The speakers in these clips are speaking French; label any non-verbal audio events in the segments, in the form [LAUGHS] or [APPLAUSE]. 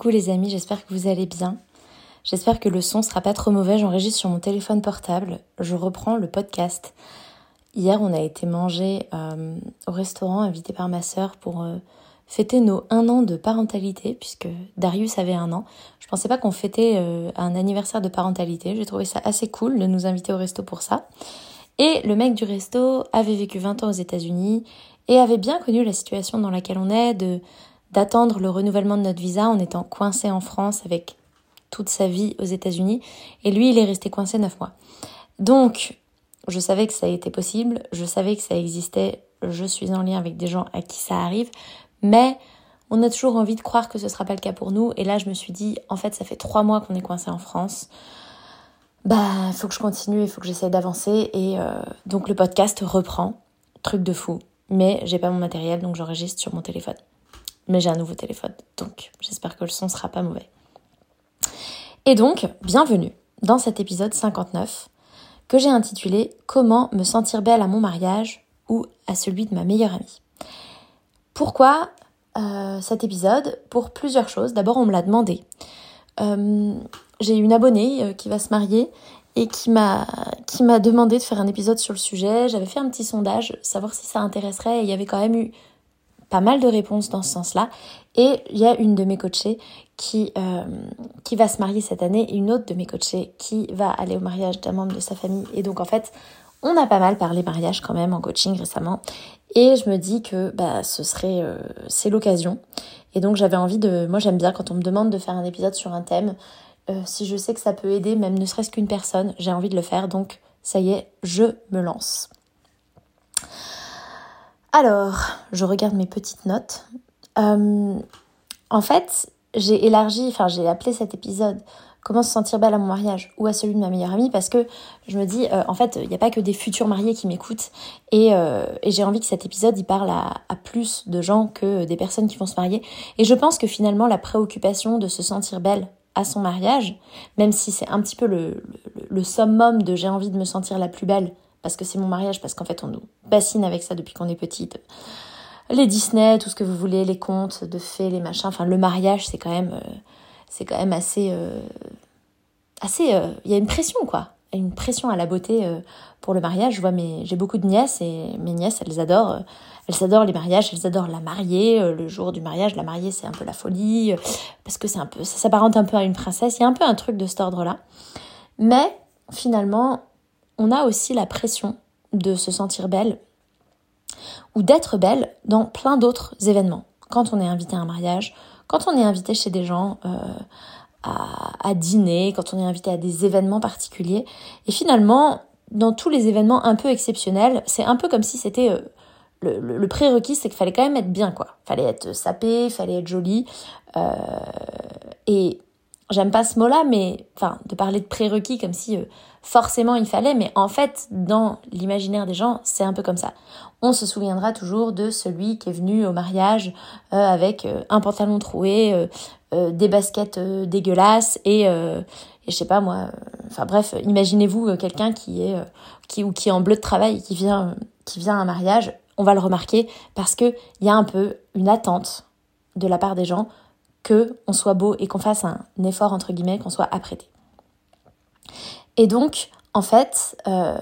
Coucou les amis, j'espère que vous allez bien. J'espère que le son sera pas trop mauvais. J'enregistre sur mon téléphone portable. Je reprends le podcast. Hier, on a été manger euh, au restaurant invité par ma sœur pour euh, fêter nos un an de parentalité, puisque Darius avait un an. Je pensais pas qu'on fêtait euh, un anniversaire de parentalité. J'ai trouvé ça assez cool de nous inviter au resto pour ça. Et le mec du resto avait vécu 20 ans aux États-Unis et avait bien connu la situation dans laquelle on est, de d'attendre le renouvellement de notre visa en étant coincé en France avec toute sa vie aux États-Unis. Et lui, il est resté coincé neuf mois. Donc, je savais que ça été possible, je savais que ça existait, je suis en lien avec des gens à qui ça arrive, mais on a toujours envie de croire que ce sera pas le cas pour nous. Et là, je me suis dit, en fait, ça fait trois mois qu'on est coincé en France. Bah, il faut que je continue, il faut que j'essaie d'avancer. Et euh, donc, le podcast reprend. Truc de fou. Mais j'ai pas mon matériel, donc j'enregistre sur mon téléphone mais j'ai un nouveau téléphone, donc j'espère que le son sera pas mauvais. Et donc, bienvenue dans cet épisode 59 que j'ai intitulé Comment me sentir belle à mon mariage ou à celui de ma meilleure amie. Pourquoi euh, cet épisode? Pour plusieurs choses. D'abord, on me l'a demandé. Euh, j'ai une abonnée euh, qui va se marier et qui m'a qui m'a demandé de faire un épisode sur le sujet. J'avais fait un petit sondage, savoir si ça intéresserait. Il y avait quand même eu pas mal de réponses dans ce sens-là. Et il y a une de mes coachées qui, euh, qui va se marier cette année et une autre de mes coachées qui va aller au mariage d'un membre de sa famille. Et donc en fait, on a pas mal parlé mariage quand même en coaching récemment. Et je me dis que bah, ce serait euh, c'est l'occasion. Et donc j'avais envie de... Moi j'aime bien quand on me demande de faire un épisode sur un thème. Euh, si je sais que ça peut aider même ne serait-ce qu'une personne, j'ai envie de le faire. Donc ça y est, je me lance. Alors, je regarde mes petites notes. Euh, en fait, j'ai élargi, enfin j'ai appelé cet épisode Comment se sentir belle à mon mariage ou à celui de ma meilleure amie parce que je me dis, euh, en fait, il n'y a pas que des futurs mariés qui m'écoutent et, euh, j'ai envie que cet épisode il parle à, plus de gens que des personnes qui vont se marier. Et je pense que finalement, la préoccupation de se sentir belle à son mariage, même si c'est un petit peu le summum de j'ai envie de me sentir la plus belle parce que c'est mon mariage, parce qu'en fait on nous bassine avec ça depuis qu'on est petite. Les Disney, tout ce que vous voulez, les contes de fées, les machins, enfin le mariage c'est quand même, euh, c'est quand assez, euh, assez, euh, il y a une pression quoi, une pression à la beauté pour le mariage. Je vois mes, j'ai beaucoup de nièces et mes nièces elles adorent, elles adorent les mariages, elles adorent la mariée, le jour du mariage, la mariée c'est un peu la folie parce que c'est un peu, ça s'apparente un peu à une princesse, il y a un peu un truc de cet ordre là, mais finalement on a aussi la pression de se sentir belle ou d'être belle dans plein d'autres événements. Quand on est invité à un mariage, quand on est invité chez des gens euh, à, dîner, quand on est invité à des événements particuliers. Et finalement, dans tous les événements un peu exceptionnels, c'est un peu comme si c'était... Euh, le, prérequis, c'est qu'il fallait quand même être bien, quoi. Fallait être sapé, fallait être joli. Euh, et j'aime pas ce mot-là, mais enfin, de parler de prérequis comme si forcément il fallait, mais en fait, dans l'imaginaire des gens, c'est un peu comme ça. On se souviendra toujours de celui qui est venu au mariage euh, avec euh, un pantalon troué, des baskets dégueulasses et, et je sais pas moi. Enfin bref, imaginez-vous quelqu'un qui est qui ou qui est en bleu de travail et qui vient qui vient à un mariage. On va le remarquer parce que il y a un peu une attente de la part des gens que on soit beau et qu'on fasse un effort entre guillemets, qu'on soit apprêté. Et donc, en fait, euh,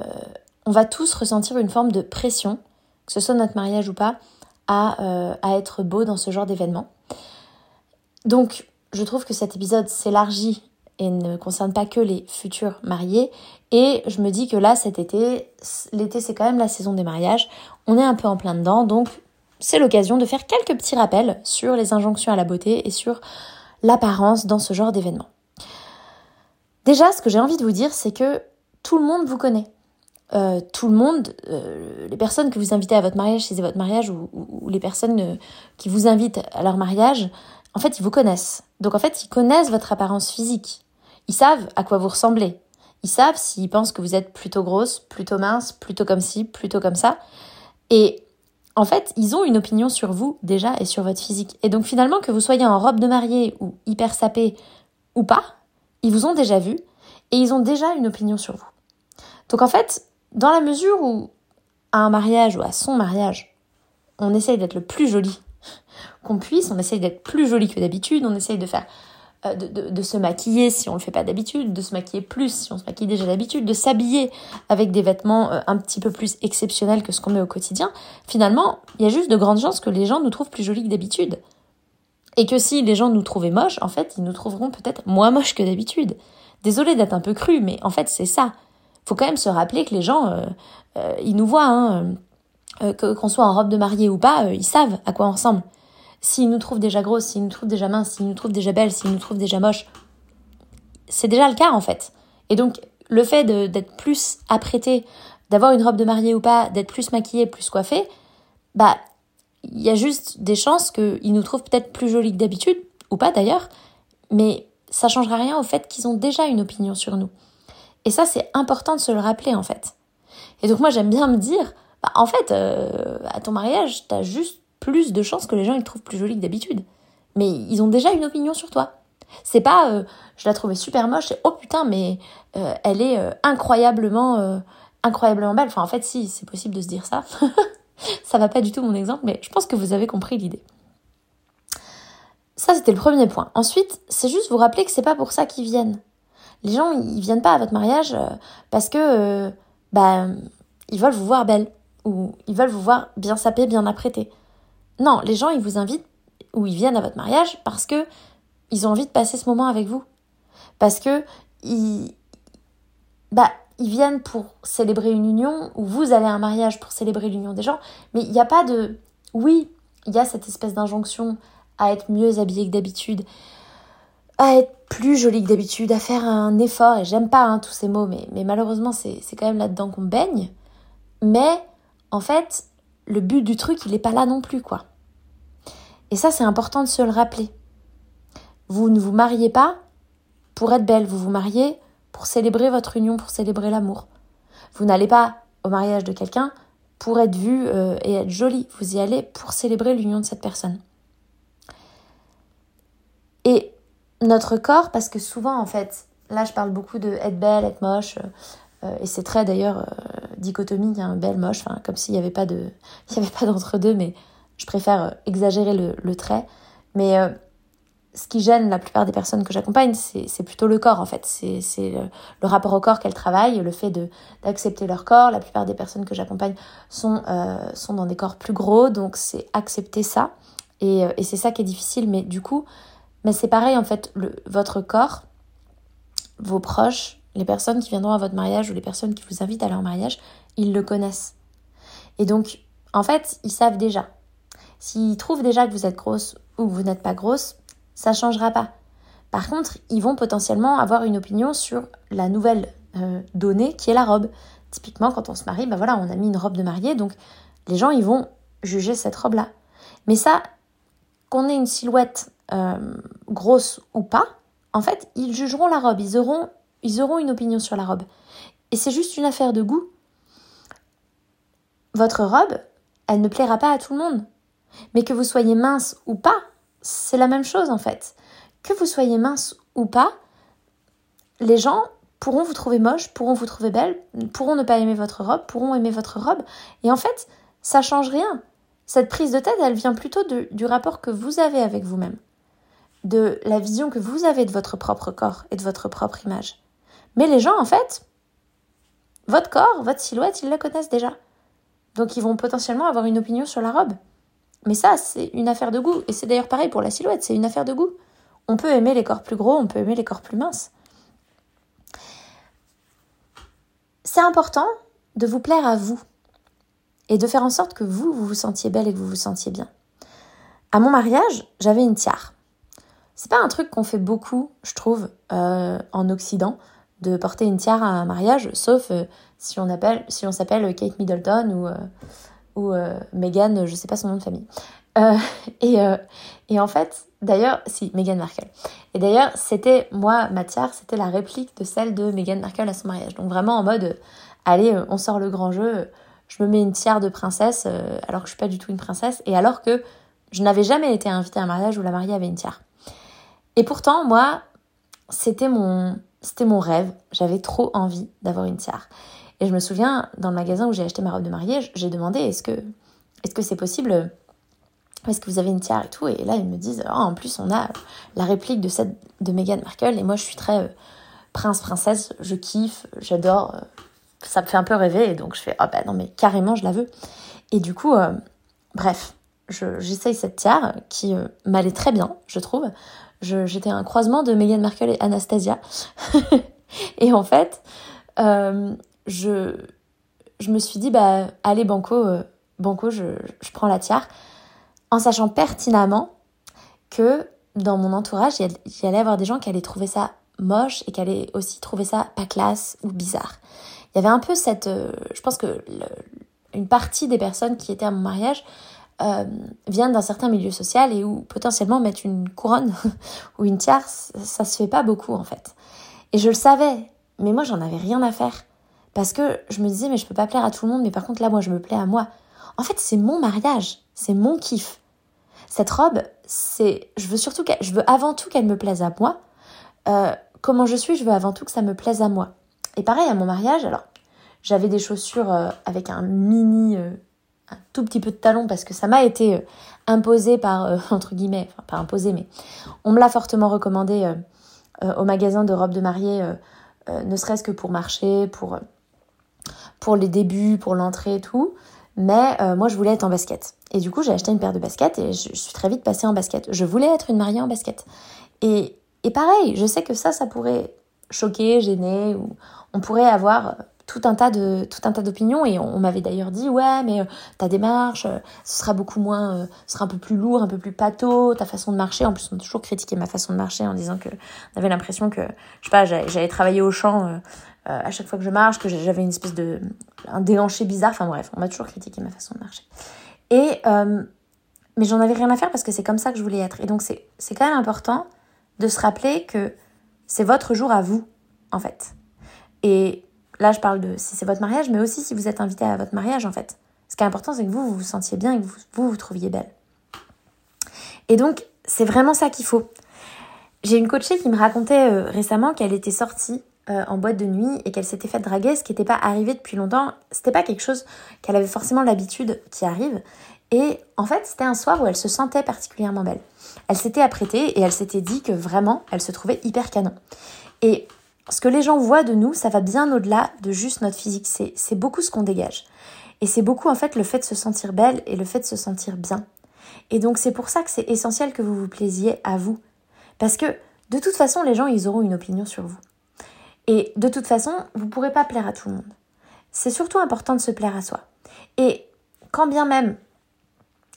on va tous ressentir une forme de pression, que ce soit notre mariage ou pas, à, euh, à être beau dans ce genre d'événement. Donc, je trouve que cet épisode s'élargit et ne concerne pas que les futurs mariés. Et je me dis que là, cet été, l'été c'est quand même la saison des mariages, on est un peu en plein dedans, donc c'est l'occasion de faire quelques petits rappels sur les injonctions à la beauté et sur l'apparence dans ce genre d'événement. Déjà, ce que j'ai envie de vous dire, c'est que tout le monde vous connaît. Euh, tout le monde, euh, les personnes que vous invitez à votre mariage, si c'est votre mariage, ou, les personnes euh, qui vous invitent à leur mariage, en fait, ils vous connaissent. Donc en fait, ils connaissent votre apparence physique. Ils savent à quoi vous ressemblez. Ils savent s'ils pensent que vous êtes plutôt grosse, plutôt mince, plutôt comme ci, plutôt comme ça. Et en fait, ils ont une opinion sur vous déjà et sur votre physique. Et donc finalement, que vous soyez en robe de mariée ou hyper sapé ou pas, ils vous ont déjà vu et ils ont déjà une opinion sur vous. Donc en fait, dans la mesure où à un mariage ou à son mariage, on essaye d'être le plus joli qu'on puisse, on essaye d'être plus joli que d'habitude, on essaye de faire euh, de, se maquiller si on le fait pas d'habitude, de se maquiller plus si on se maquille déjà d'habitude, de s'habiller avec des vêtements euh, un petit peu plus exceptionnels que ce qu'on met au quotidien, finalement, il y a juste de grandes chances que les gens nous trouvent plus jolis que d'habitude. Et que si les gens nous trouvaient moches, en fait, ils nous trouveront peut-être moins moches que d'habitude. Désolée d'être un peu cru, mais en fait, c'est ça. Faut quand même se rappeler que les gens, euh, ils nous voient, hein, qu'on soit en robe de mariée ou pas, ils savent à quoi on ressemble. S'ils nous trouvent déjà grosses, s'ils nous trouvent déjà minces, s'ils nous trouvent déjà belles, s'ils nous trouvent déjà moches, c'est déjà le cas en fait. Et donc le fait d'être plus apprêté, d'avoir une robe de mariée ou pas, d'être plus maquillé, plus coiffé, bah il y a juste des chances qu'ils nous trouvent peut-être plus jolies que d'habitude, ou pas d'ailleurs, mais ça changera rien au fait qu'ils ont déjà une opinion sur nous. Et ça, c'est important de se le rappeler en fait. Et donc moi, j'aime bien me dire, bah, en fait, euh, à ton mariage, t'as juste plus de chances que les gens ils te trouvent plus jolie que d'habitude. Mais ils ont déjà une opinion sur toi. C'est pas euh, je la trouvais super moche et oh putain mais euh, elle est euh, incroyablement incroyablement belle. Enfin en fait si c'est possible de se dire ça. [LAUGHS] ça va pas du tout mon exemple mais je pense que vous avez compris l'idée. Ça c'était le premier point. Ensuite, c'est juste vous rappeler que c'est pas pour ça qu'ils viennent. Les gens ils viennent pas à votre mariage parce que bah ils veulent vous voir belle ou ils veulent vous voir bien sapée, bien apprêtée. Non, les gens, ils vous invitent ou ils viennent à votre mariage parce que ils ont envie de passer ce moment avec vous. Parce que ils, bah, ils viennent pour célébrer une union ou vous allez à un mariage pour célébrer l'union des gens. Mais il n'y a pas de. Oui, il y a cette espèce d'injonction à être mieux habillé que d'habitude, à être plus jolie que d'habitude, à faire un effort. Et j'aime pas hein, tous ces mots, mais, mais malheureusement, c'est quand même là-dedans qu'on baigne. Mais en fait, le but du truc, il n'est pas là non plus, quoi. Et ça, c'est important de se le rappeler. Vous ne vous mariez pas pour être belle, vous vous mariez pour célébrer votre union, pour célébrer l'amour. Vous n'allez pas au mariage de quelqu'un pour être vue euh, et être jolie, vous y allez pour célébrer l'union de cette personne. Et notre corps, parce que souvent en fait, là je parle beaucoup de être belle, être moche, euh, et c'est très d'ailleurs euh, dichotomie, un belle, moche, comme s'il n'y avait pas de, [LAUGHS] il y avait pas d'entre deux, mais je préfère euh, exagérer le, trait. Mais ce qui gêne la plupart des personnes que j'accompagne, c'est plutôt le corps en fait. C'est le, rapport au corps qu'elles travaillent, le fait d'accepter leur corps. La plupart des personnes que j'accompagne sont, sont dans des corps plus gros, donc c'est accepter ça. Et, et c'est ça qui est difficile. Mais du coup, mais c'est pareil en fait, votre corps, vos proches, les personnes qui viendront à votre mariage ou les personnes qui vous invitent à leur mariage, ils le connaissent. Et donc, en fait, ils savent déjà. S'ils trouvent déjà que vous êtes grosse ou que vous n'êtes pas grosse, ça changera pas. Par contre, ils vont potentiellement avoir une opinion sur la nouvelle euh, donnée qui est la robe. Typiquement, quand on se marie, ben voilà, on a mis une robe de mariée, donc les gens, ils vont juger cette robe-là. Mais ça, qu'on ait une silhouette euh, grosse ou pas, en fait, ils jugeront la robe. Ils auront ils auront une opinion sur la robe. Et c'est juste une affaire de goût. Votre robe, elle ne plaira pas à tout le monde. Mais que vous soyez mince ou pas, c'est la même chose en fait. Que vous soyez mince ou pas, les gens pourront vous trouver moche, pourront vous trouver belle, pourront ne pas aimer votre robe, pourront aimer votre robe. Et en fait, ça change rien. Cette prise de tête, elle vient plutôt du rapport que vous avez avec vous-même, de la vision que vous avez de votre propre corps et de votre propre image. Mais les gens, en fait, votre corps, votre silhouette, ils la connaissent déjà. Donc ils vont potentiellement avoir une opinion sur la robe. Mais ça, c'est une affaire de goût. Et c'est d'ailleurs pareil pour la silhouette, c'est une affaire de goût. on peut aimer les corps plus gros, on peut aimer les corps plus minces. C'est important de vous plaire à vous et de faire en sorte que vous, vous vous sentiez belle et que vous vous sentiez bien. À mon mariage, j'avais une tiare. C'est pas un truc qu'on fait beaucoup, je trouve, euh, en Occident, de porter une tiare à un mariage, sauf euh, si on s'appelle Kate Middleton ou, euh, ou Meghan, je sais pas son nom de famille. et, et en fait, d'ailleurs, si, Meghan Markle. Et d'ailleurs, c'était, moi, ma tiare, c'était la réplique de celle de Meghan Markle à son mariage. Donc vraiment en mode, allez, on sort le grand jeu, je me mets une tiare de princesse, alors que je suis pas du tout une princesse, et alors que je n'avais jamais été invitée à un mariage où la mariée avait une tiare. Et pourtant, moi, c'était mon, c'était mon rêve. J'avais trop envie d'avoir une tiare. Et je me souviens, dans le magasin où j'ai acheté ma robe de mariée, j'ai demandé est-ce que est-ce c'est possible Est-ce que vous avez une tiare et tout Et là, ils me disent oh, en plus, on a la réplique de cette de Meghan Markle. Et moi, je suis très euh, prince princesse. Je kiffe, j'adore. Euh, ça me fait un peu rêver. Et donc, je fais oh bah non, mais carrément, je la veux. Et du coup, euh, bref, j'essaye cette tiare qui m'allait très bien, je trouve. J'étais un croisement de Meghan Markle et Anastasia. [LAUGHS] et en fait, euh, je, me suis dit, bah, allez, Banco, euh, Banco je, prends la tiare, en sachant pertinemment que dans mon entourage, il y allait avoir des gens qui allaient trouver ça moche et qui allaient aussi trouver ça pas classe ou bizarre. Il y avait un peu cette... Euh, je pense que une partie des personnes qui étaient à mon mariage euh, viennent d'un certain milieu social et où potentiellement mettre une couronne [LAUGHS] ou une tiare, ça se fait pas beaucoup en fait. Et je le savais, mais moi j'en avais rien à faire. Parce que je me disais, mais je peux pas plaire à tout le monde, mais par contre là, moi je me plais à moi. En fait, c'est mon mariage, c'est mon kiff. Cette robe, c'est, je veux surtout, je veux avant tout qu'elle me plaise à moi. Euh, comment je suis, je veux avant tout que ça me plaise à moi. Et pareil à mon mariage, alors j'avais des chaussures euh, avec un mini un tout petit peu de talon parce que ça m'a été euh, imposé par, euh, entre guillemets, enfin pas imposé, mais on me l'a fortement recommandé euh, au magasin de robes de mariée, ne serait-ce que pour marcher, pour, pour les débuts, pour l'entrée et tout. Mais moi, je voulais être en basket. Et du coup, j'ai acheté une paire de baskets et je, suis très vite passée en basket. Je voulais être une mariée en basket. Et, et pareil, je sais que ça, ça pourrait choquer, gêner, ou on pourrait avoir tout un tas de tout un tas d'opinions et on, m'avait d'ailleurs dit ouais mais euh, ta démarche euh, ce sera beaucoup moins euh, ce sera un peu plus lourd un peu plus pâteau ta façon de marcher en plus on a toujours critiqué ma façon de marcher en disant que on avait l'impression que je sais pas j'allais travailler au champ à chaque fois que je marche que j'avais une espèce de un déhanché bizarre enfin bref on m'a toujours critiqué ma façon de marcher et mais j'en avais rien à faire parce que c'est comme ça que je voulais être et donc c'est quand même important de se rappeler que c'est votre jour à vous en fait et Là, je parle de si c'est votre mariage, mais aussi si vous êtes invité à votre mariage, en fait. Ce qui est important, c'est que vous, vous sentiez bien et que vous vous, vous trouviez belle. Et donc, c'est vraiment ça qu'il faut. J'ai une coachée qui me racontait euh, récemment qu'elle était sortie euh, en boîte de nuit et qu'elle s'était fait draguer, ce qui n'était pas arrivé depuis longtemps. C'était pas quelque chose qu'elle avait forcément l'habitude qui arrive. Et en fait, c'était un soir où elle se sentait particulièrement belle. Elle s'était apprêtée et elle s'était dit que vraiment, elle se trouvait hyper canon. Et ce que les gens voient de nous, ça va bien au-delà de juste notre physique. C'est beaucoup ce qu'on dégage. Et c'est beaucoup en fait le fait de se sentir belle et le fait de se sentir bien. Et donc c'est pour ça que c'est essentiel que vous vous plaisiez à vous. Parce que de toute façon, les gens, ils auront une opinion sur vous. Et de toute façon, vous ne pourrez pas plaire à tout le monde. C'est surtout important de se plaire à soi. Et quand bien même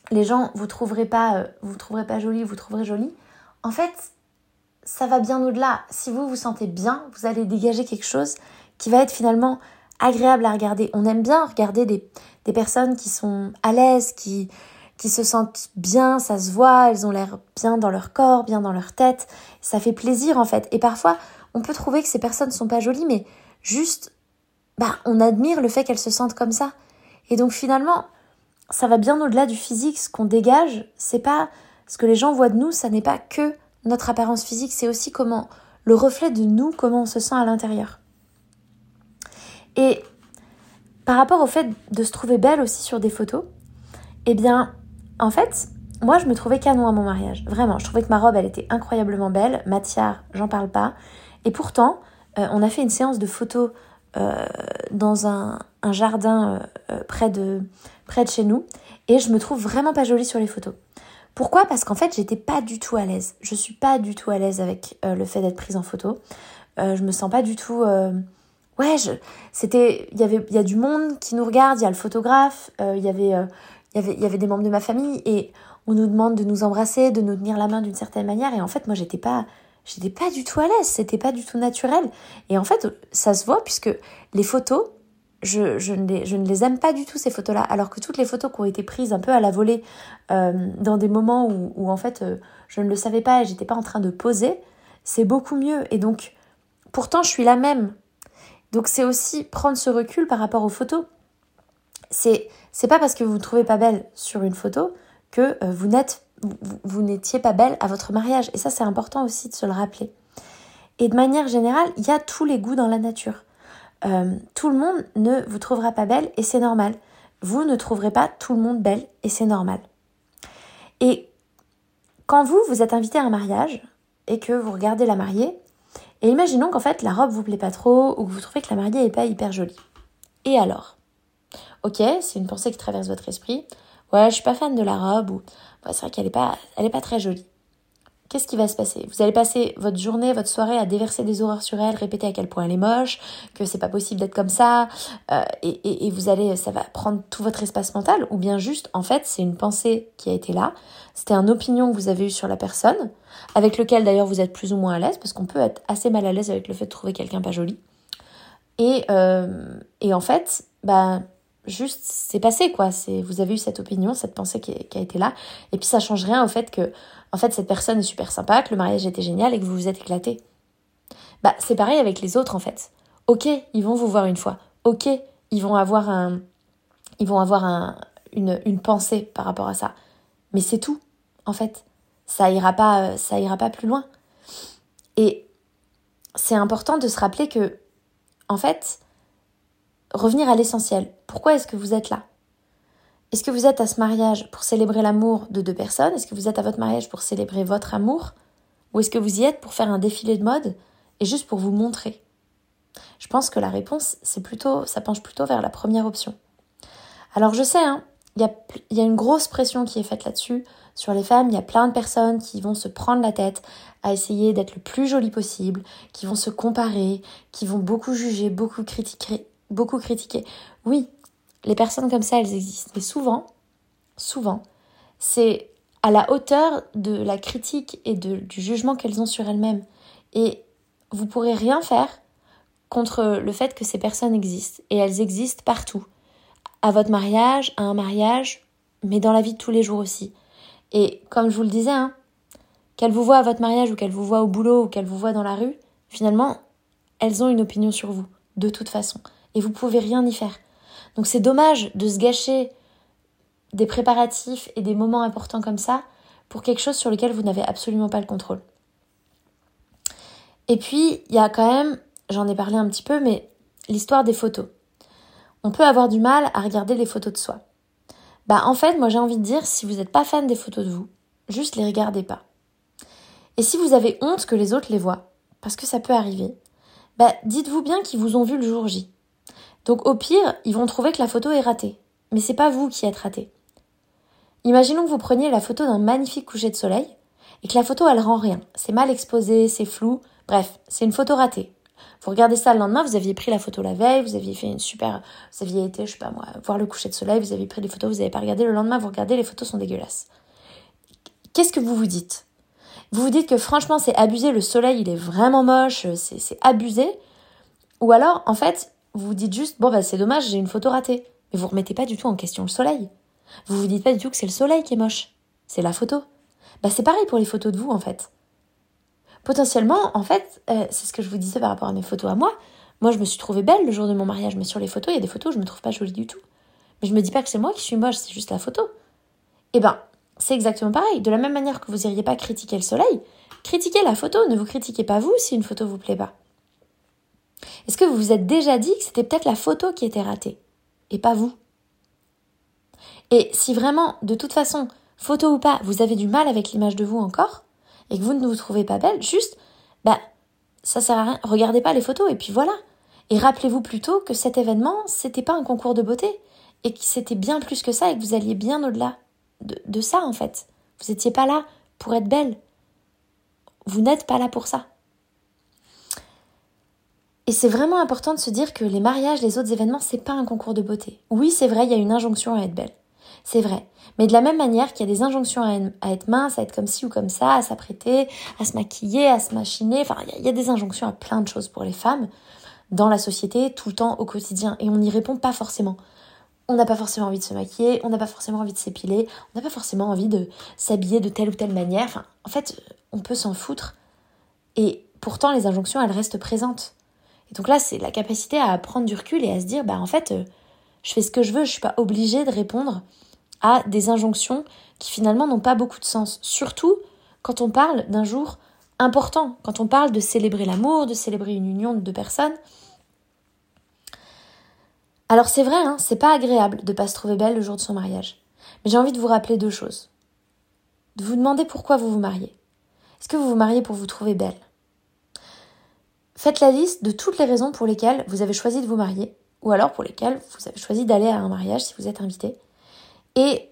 les gens vous trouverez pas, euh, vous trouverez pas jolie, vous trouverez jolie, en fait, ça va bien au-delà. Si vous vous sentez bien, vous allez dégager quelque chose qui va être finalement agréable à regarder. On aime bien regarder des, personnes qui sont à l'aise, qui, qui se sentent bien, ça se voit, elles ont l'air bien dans leur corps, bien dans leur tête. Ça fait plaisir en fait. Et parfois, on peut trouver que ces personnes ne sont pas jolies, mais juste, bah, on admire le fait qu'elles se sentent comme ça. Et donc finalement, ça va bien au-delà du physique. Ce qu'on dégage, c'est pas ce que les gens voient de nous, ça n'est pas que notre apparence physique, c'est aussi comment le reflet de nous, comment on se sent à l'intérieur. Et par rapport au fait de se trouver belle aussi sur des photos, eh bien, en fait, moi, je me trouvais canon à mon mariage. Vraiment, je trouvais que ma robe, elle était incroyablement belle. Ma tiare, j'en parle pas. Et pourtant, euh, on a fait une séance de photos euh, dans un, jardin euh, près, de, chez nous. Et je me trouve vraiment pas jolie sur les photos. Pourquoi? Parce qu'en fait, j'étais pas du tout à l'aise. Je suis pas du tout à l'aise avec le fait d'être prise en photo. Je me sens pas du tout. Ouais, je... c'était. Il y avait, il a du monde qui nous regarde. Il y a le photographe. Il y avait des membres de ma famille et on nous demande de nous embrasser, de nous tenir la main d'une certaine manière. Et en fait, moi, j'étais pas, j'étais pas du tout à l'aise. C'était pas du tout naturel. Et en fait, ça se voit puisque les photos je, ne les, aime pas du tout ces photos-là, alors que toutes les photos qui ont été prises un peu à la volée euh, dans des moments où, où en fait euh, je ne le savais pas et j'étais pas en train de poser, c'est beaucoup mieux. Et donc, pourtant, je suis la même. Donc, c'est aussi prendre ce recul par rapport aux photos. C'est c'est pas parce que vous ne trouvez pas belle sur une photo que euh, vous n'êtes vous n'étiez pas belle à votre mariage. Et ça, c'est important aussi de se le rappeler. Et de manière générale, il y a tous les goûts dans la nature. Euh, tout le monde ne vous trouvera pas belle et c'est normal. Vous ne trouverez pas tout le monde belle et c'est normal. Et quand vous, vous êtes invité à un mariage et que vous regardez la mariée, et imaginons qu'en fait la robe vous plaît pas trop ou que vous trouvez que la mariée est pas hyper jolie. Et alors? Ok, c'est une pensée qui traverse votre esprit. Ouais, je suis pas fan de la robe ou c'est vrai qu'elle est pas, elle est pas très jolie qu'est-ce qui va se passer? Vous allez passer votre journée, votre soirée à déverser des horreurs sur elle, répéter à quel point elle est moche, que c'est pas possible d'être comme ça, euh, et, vous allez, ça va prendre tout votre espace mental, ou bien juste, en fait, c'est une pensée qui a été là, c'était une opinion que vous avez eue sur la personne, avec lequel d'ailleurs vous êtes plus ou moins à l'aise, parce qu'on peut être assez mal à l'aise avec le fait de trouver quelqu'un pas joli. Et, euh, et en fait, bah, juste c'est passé quoi. C'est vous avez eu cette opinion cette pensée qui, a été là. Et puis ça change rien au fait que en fait cette personne est super sympa que le mariage était génial et que vous vous êtes éclaté. Bah c'est pareil avec les autres en fait. Ok ils vont vous voir une fois. Ok ils vont avoir un ils vont avoir un, une, une pensée par rapport à ça. Mais c'est tout en fait. Ça ira pas ça ira pas plus loin. Et c'est important de se rappeler que en fait revenir à l'essentiel. Pourquoi est-ce que vous êtes là? Est-ce que vous êtes à ce mariage pour célébrer l'amour de deux personnes? Est-ce que vous êtes à votre mariage pour célébrer votre amour? Ou est-ce que vous y êtes pour faire un défilé de mode et juste pour vous montrer? Je pense que la réponse, c'est plutôt, ça penche plutôt vers la première option. Alors je sais, hein, il y, a, y a une grosse pression qui est faite là-dessus sur les femmes. Il y a plein de personnes qui vont se prendre la tête à essayer d'être le plus jolie possible, qui vont se comparer, qui vont beaucoup juger, beaucoup critiquer, beaucoup critiqué. Oui, les personnes comme ça, elles existent. Mais souvent, souvent, c'est à la hauteur de la critique et du jugement qu'elles ont sur elles-mêmes. Et vous pourrez rien faire contre le fait que ces personnes existent. Et elles existent partout. À votre mariage, à un mariage, mais dans la vie de tous les jours aussi. Et comme je vous le disais, hein, qu'elles vous voient à votre mariage ou qu'elles vous voient au boulot ou qu'elles vous voient dans la rue, finalement, elles ont une opinion sur vous, de toute façon et vous pouvez rien y faire. Donc c'est dommage de se gâcher des préparatifs et des moments importants comme ça pour quelque chose sur lequel vous n'avez absolument pas le contrôle. Et puis, il y a quand même, j'en ai parlé un petit peu, mais l'histoire des photos. On peut avoir du mal à regarder les photos de soi. Bah en fait, moi j'ai envie de dire, si vous n'êtes pas fan des photos de vous, juste les regardez pas. Et si vous avez honte que les autres les voient, parce que ça peut arriver, bah dites-vous bien qu'ils vous ont vu le jour J. Donc au pire, ils vont trouver que la photo est ratée. Mais c'est pas vous qui êtes raté. Imaginons que vous preniez la photo d'un magnifique coucher de soleil et que la photo elle rend rien. C'est mal exposé, c'est flou. Bref, c'est une photo ratée. Vous regardez ça le lendemain, vous aviez pris la photo la veille, vous aviez fait une super, vous aviez été, je sais pas moi, voir le coucher de soleil, vous avez pris des photos, vous n'avez pas regardé le lendemain, vous regardez, les photos sont dégueulasses. Qu'est-ce que vous vous dites? Vous vous dites que franchement c'est abusé, le soleil il est vraiment moche, c'est abusé. Ou alors, en fait, vous vous dites juste, bon, bah, c'est dommage, j'ai une photo ratée. Mais vous remettez pas du tout en question le soleil. Vous vous dites pas du tout que c'est le soleil qui est moche. C'est la photo. Bah, c'est pareil pour les photos de vous, en fait. Potentiellement, en fait, euh, c'est ce que je vous disais par rapport à mes photos à moi. Moi, je me suis trouvée belle le jour de mon mariage, mais sur les photos, il y a des photos où je me trouve pas jolie du tout. Mais je me dis pas que c'est moi qui suis moche, c'est juste la photo. Eh ben, c'est exactement pareil. De la même manière que vous iriez pas critiquer le soleil, critiquez la photo, ne vous critiquez pas vous si une photo vous plaît pas. Est-ce que vous vous êtes déjà dit que c'était peut-être la photo qui était ratée et pas vous? Et si vraiment, de toute façon, photo ou pas, vous avez du mal avec l'image de vous encore et que vous ne vous trouvez pas belle, juste, bah, ça sert à rien. Regardez pas les photos et puis voilà. Et rappelez-vous plutôt que cet événement, c'était pas un concours de beauté et que c'était bien plus que ça et que vous alliez bien au-delà de, de ça en fait. Vous n'étiez pas là pour être belle. Vous n'êtes pas là pour ça. Et c'est vraiment important de se dire que les mariages, les autres événements, c'est pas un concours de beauté. Oui, c'est vrai, il y a une injonction à être belle. C'est vrai. Mais de la même manière qu'il y a des injonctions à être mince, à être comme ci ou comme ça, à s'apprêter, à se maquiller, à se machiner. Enfin, il y a des injonctions à plein de choses pour les femmes dans la société, tout le temps, au quotidien. Et on n'y répond pas forcément. On n'a pas forcément envie de se maquiller, on n'a pas forcément envie de s'épiler, on n'a pas forcément envie de s'habiller de telle ou telle manière. Enfin, en fait, on peut s'en foutre. Et pourtant, les injonctions, elles restent présentes. Et donc là, c'est la capacité à prendre du recul et à se dire, bah en fait, euh, je fais ce que je veux, je suis pas obligée de répondre à des injonctions qui finalement n'ont pas beaucoup de sens. Surtout quand on parle d'un jour important, quand on parle de célébrer l'amour, de célébrer une union de deux personnes. Alors c'est vrai, hein, c'est pas agréable de pas se trouver belle le jour de son mariage. Mais j'ai envie de vous rappeler deux choses. De vous demander pourquoi vous vous mariez. Est-ce que vous vous mariez pour vous trouver belle? Faites la liste de toutes les raisons pour lesquelles vous avez choisi de vous marier, ou alors pour lesquelles vous avez choisi d'aller à un mariage si vous êtes invité, et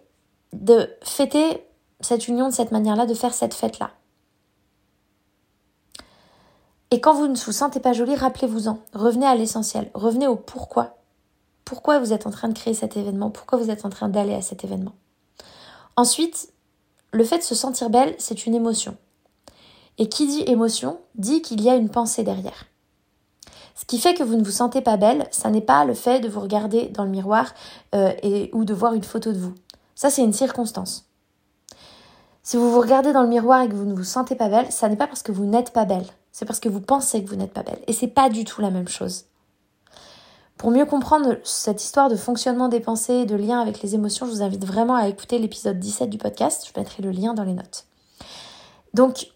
de fêter cette union de cette manière-là, de faire cette fête-là. Et quand vous ne vous sentez pas jolie, rappelez-vous-en, revenez à l'essentiel, revenez au pourquoi. Pourquoi vous êtes en train de créer cet événement, pourquoi vous êtes en train d'aller à cet événement? Ensuite, le fait de se sentir belle, c'est une émotion. Et qui dit émotion dit qu'il y a une pensée derrière. Ce qui fait que vous ne vous sentez pas belle, ça n'est pas le fait de vous regarder dans le miroir euh, et, ou de voir une photo de vous. Ça, c'est une circonstance. Si vous vous regardez dans le miroir et que vous ne vous sentez pas belle, ça n'est pas parce que vous n'êtes pas belle, c'est parce que vous pensez que vous n'êtes pas belle. Et c'est pas du tout la même chose. Pour mieux comprendre cette histoire de fonctionnement des pensées, de lien avec les émotions, je vous invite vraiment à écouter l'épisode 17 du podcast. Je mettrai le lien dans les notes. Donc,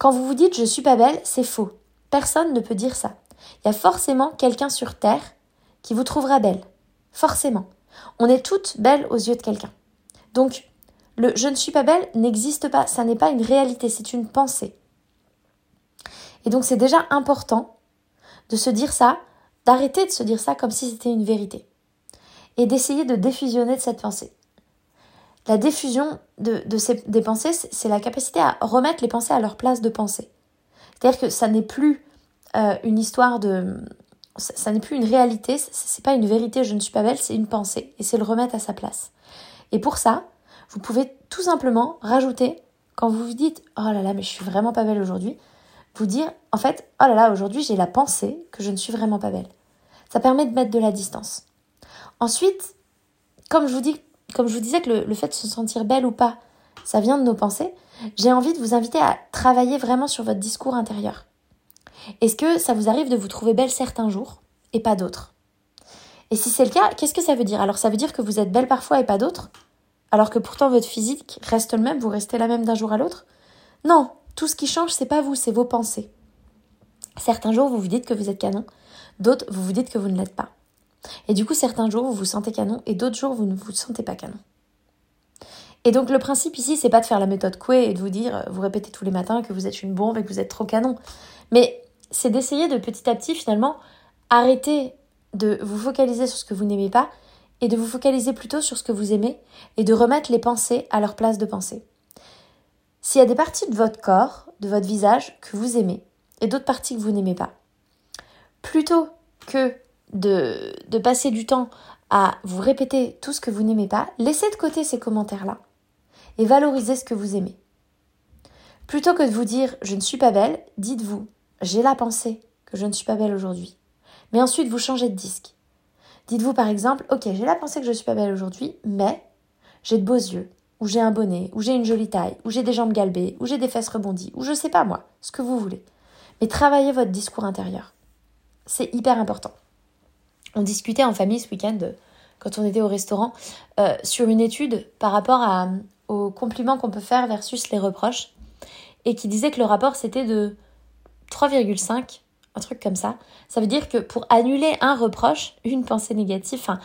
quand vous vous dites je suis pas belle, c'est faux. Personne ne peut dire ça. Il y a forcément quelqu'un sur Terre qui vous trouvera belle. Forcément. On est toutes belles aux yeux de quelqu'un. Donc, le je ne suis pas belle n'existe pas. Ça n'est pas une réalité, c'est une pensée. Et donc, c'est déjà important de se dire ça, d'arrêter de se dire ça comme si c'était une vérité. Et d'essayer de défusionner de cette pensée. La diffusion de, ces, des pensées, c'est la capacité à remettre les pensées à leur place de pensée. C'est-à-dire que ça n'est plus euh, une histoire de... Ça, n'est plus une réalité, c'est pas une vérité, je ne suis pas belle, c'est une pensée. Et c'est le remettre à sa place. Et pour ça, vous pouvez tout simplement rajouter, quand vous vous dites « Oh là là, mais je suis vraiment pas belle aujourd'hui », vous dire « En fait, oh là là, aujourd'hui j'ai la pensée que je ne suis vraiment pas belle ». Ça permet de mettre de la distance. Ensuite, comme je vous dis comme je vous disais que le, fait de se sentir belle ou pas, ça vient de nos pensées, j'ai envie de vous inviter à travailler vraiment sur votre discours intérieur. Est-ce que ça vous arrive de vous trouver belle certains jours et pas d'autres? Et si c'est le cas, qu'est-ce que ça veut dire? Alors ça veut dire que vous êtes belle parfois et pas d'autres Alors que pourtant votre physique reste le même, vous restez la même d'un jour à l'autre? Non, tout ce qui change, c'est pas vous, c'est vos pensées. Certains jours, vous vous dites que vous êtes canon, d'autres, vous vous dites que vous ne l'êtes pas. Et du coup, certains jours, vous vous sentez canon et d'autres jours, vous ne vous sentez pas canon. Et donc, le principe ici, c'est pas de faire la méthode Coué et de vous dire, euh, vous répétez tous les matins que vous êtes une bombe et que vous êtes trop canon. Mais c'est d'essayer de petit à petit, finalement, arrêter de vous focaliser sur ce que vous n'aimez pas et de vous focaliser plutôt sur ce que vous aimez et de remettre les pensées à leur place de pensée. S'il y a des parties de votre corps, de votre visage que vous aimez et d'autres parties que vous n'aimez pas, plutôt que de, de passer du temps à vous répéter tout ce que vous n'aimez pas, laissez de côté ces commentaires-là et valorisez ce que vous aimez. Plutôt que de vous dire je ne suis pas belle, dites-vous j'ai la pensée que je ne suis pas belle aujourd'hui. Mais ensuite vous changez de disque. Dites-vous par exemple ok j'ai la pensée que je ne suis pas belle aujourd'hui, mais j'ai de beaux yeux, ou j'ai un bonnet, ou j'ai une jolie taille, ou j'ai des jambes galbées, ou j'ai des fesses rebondies, ou je sais pas moi, ce que vous voulez. Mais travaillez votre discours intérieur. C'est hyper important. On discutait en famille ce week-end, quand on était au restaurant, euh, sur une étude par rapport aux compliments qu'on peut faire versus les reproches, et qui disait que le rapport c'était de 3,5, un truc comme ça. Ça veut dire que pour annuler un reproche, une pensée négative, enfin,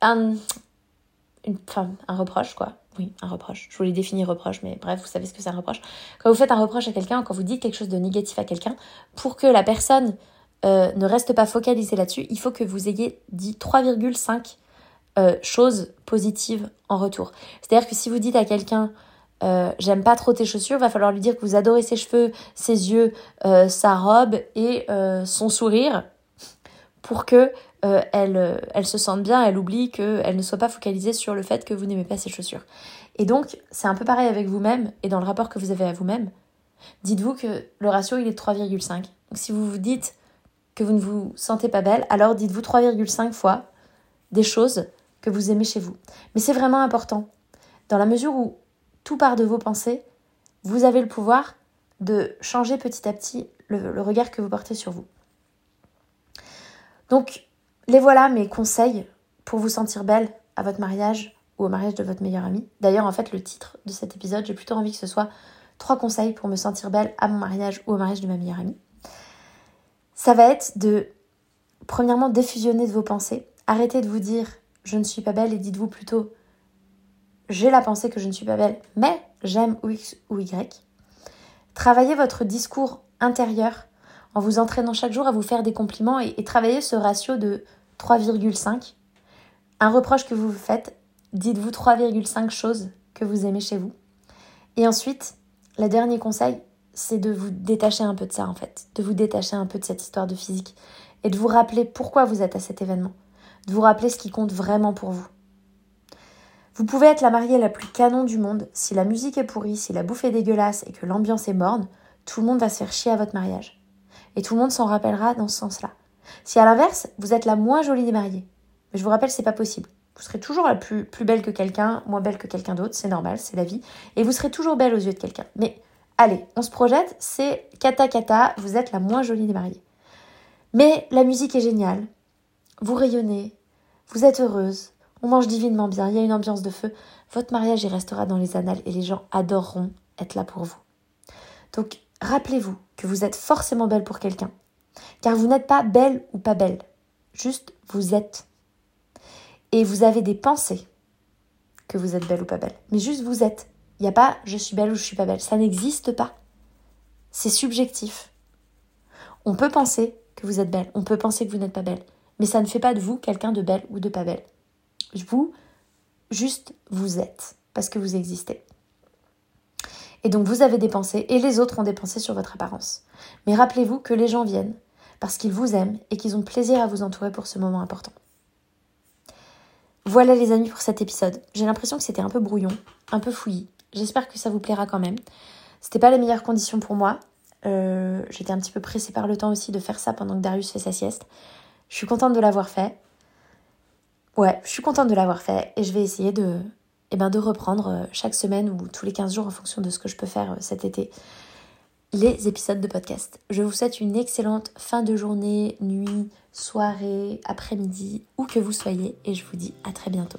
un, enfin, un reproche quoi. Oui, un reproche. Je voulais définir reproche, mais bref, vous savez ce que c'est un reproche. Quand vous faites un reproche à quelqu'un, quand vous dites quelque chose de négatif à quelqu'un, pour que la personne euh, ne reste pas focalisé là-dessus. Il faut que vous ayez dit 3,5 euh, choses positives en retour. C'est-à-dire que si vous dites à quelqu'un euh, j'aime pas trop tes chaussures, va falloir lui dire que vous adorez ses cheveux, ses yeux, euh, sa robe et son sourire pour que elle, elle se sente bien, elle oublie qu'elle ne soit pas focalisée sur le fait que vous n'aimez pas ses chaussures. Et donc, c'est un peu pareil avec vous-même et dans le rapport que vous avez à vous-même. Dites-vous que le ratio, il est de 3,5. Donc si vous vous dites vous ne vous sentez pas belle, alors dites-vous 3,5 fois des choses que vous aimez chez vous. Mais c'est vraiment important. Dans la mesure où tout part de vos pensées, vous avez le pouvoir de changer petit à petit le, regard que vous portez sur vous. Donc, les voilà mes conseils pour vous sentir belle à votre mariage ou au mariage de votre meilleure amie. D'ailleurs, en fait, le titre de cet épisode, j'ai plutôt envie que ce soit trois conseils pour me sentir belle à mon mariage ou au mariage de ma meilleure amie. Ça va être de, premièrement, défusionner de vos pensées. Arrêtez de vous dire je ne suis pas belle et dites-vous plutôt j'ai la pensée que je ne suis pas belle, mais j'aime X ou Y. Travaillez votre discours intérieur en vous entraînant chaque jour à vous faire des compliments et, et travaillez ce ratio de 3,5. Un reproche que vous vous faites, dites-vous 3,5 choses que vous aimez chez vous. Et ensuite, le dernier conseil, c'est de vous détacher un peu de ça en fait, de vous détacher un peu de cette histoire de physique et de vous rappeler pourquoi vous êtes à cet événement, de vous rappeler ce qui compte vraiment pour vous. Vous pouvez être la mariée la plus canon du monde, si la musique est pourrie, si la bouffe est dégueulasse et que l'ambiance est morne, tout le monde va se faire chier à votre mariage. Et tout le monde s'en rappellera dans ce sens-là. Si à l'inverse, vous êtes la moins jolie des mariées, mais je vous rappelle, c'est pas possible. Vous serez toujours la plus, plus belle que quelqu'un, moins belle que quelqu'un d'autre, c'est normal, c'est la vie. Et vous serez toujours belle aux yeux de quelqu'un. Mais allez, on se projette, c'est kata kata, vous êtes la moins jolie des mariées. Mais la musique est géniale. Vous rayonnez, vous êtes heureuse, on mange divinement bien, il y a une ambiance de feu. Votre mariage y restera dans les annales et les gens adoreront être là pour vous. Donc, rappelez-vous que vous êtes forcément belle pour quelqu'un. Car vous n'êtes pas belle ou pas belle. Juste, vous êtes et vous avez des pensées que vous êtes belle ou pas belle. Mais juste vous êtes. Il n'y a pas je suis belle ou je suis pas belle. Ça n'existe pas. C'est subjectif. On peut penser que vous êtes belle, on peut penser que vous n'êtes pas belle, mais ça ne fait pas de vous quelqu'un de belle ou de pas belle. Vous, juste vous êtes, parce que vous existez. Et donc vous avez des pensées, et les autres ont des pensées sur votre apparence. Mais rappelez-vous que les gens viennent parce qu'ils vous aiment et qu'ils ont plaisir à vous entourer pour ce moment important. Voilà les amis pour cet épisode. J'ai l'impression que c'était un peu brouillon, un peu fouillis. J'espère que ça vous plaira quand même. C'était pas les meilleures conditions pour moi. Euh, j'étais un petit peu pressée par le temps aussi de faire ça pendant que Darius fait sa sieste. Je suis contente de l'avoir fait. Ouais, je suis contente de l'avoir fait et je vais essayer de, eh ben, de reprendre euh, chaque semaine ou tous les 15 jours en fonction de ce que je peux faire euh, cet été les épisodes de podcast. Je vous souhaite une excellente fin de journée, nuit, soirée, après-midi, où que vous soyez, et je vous dis à très bientôt.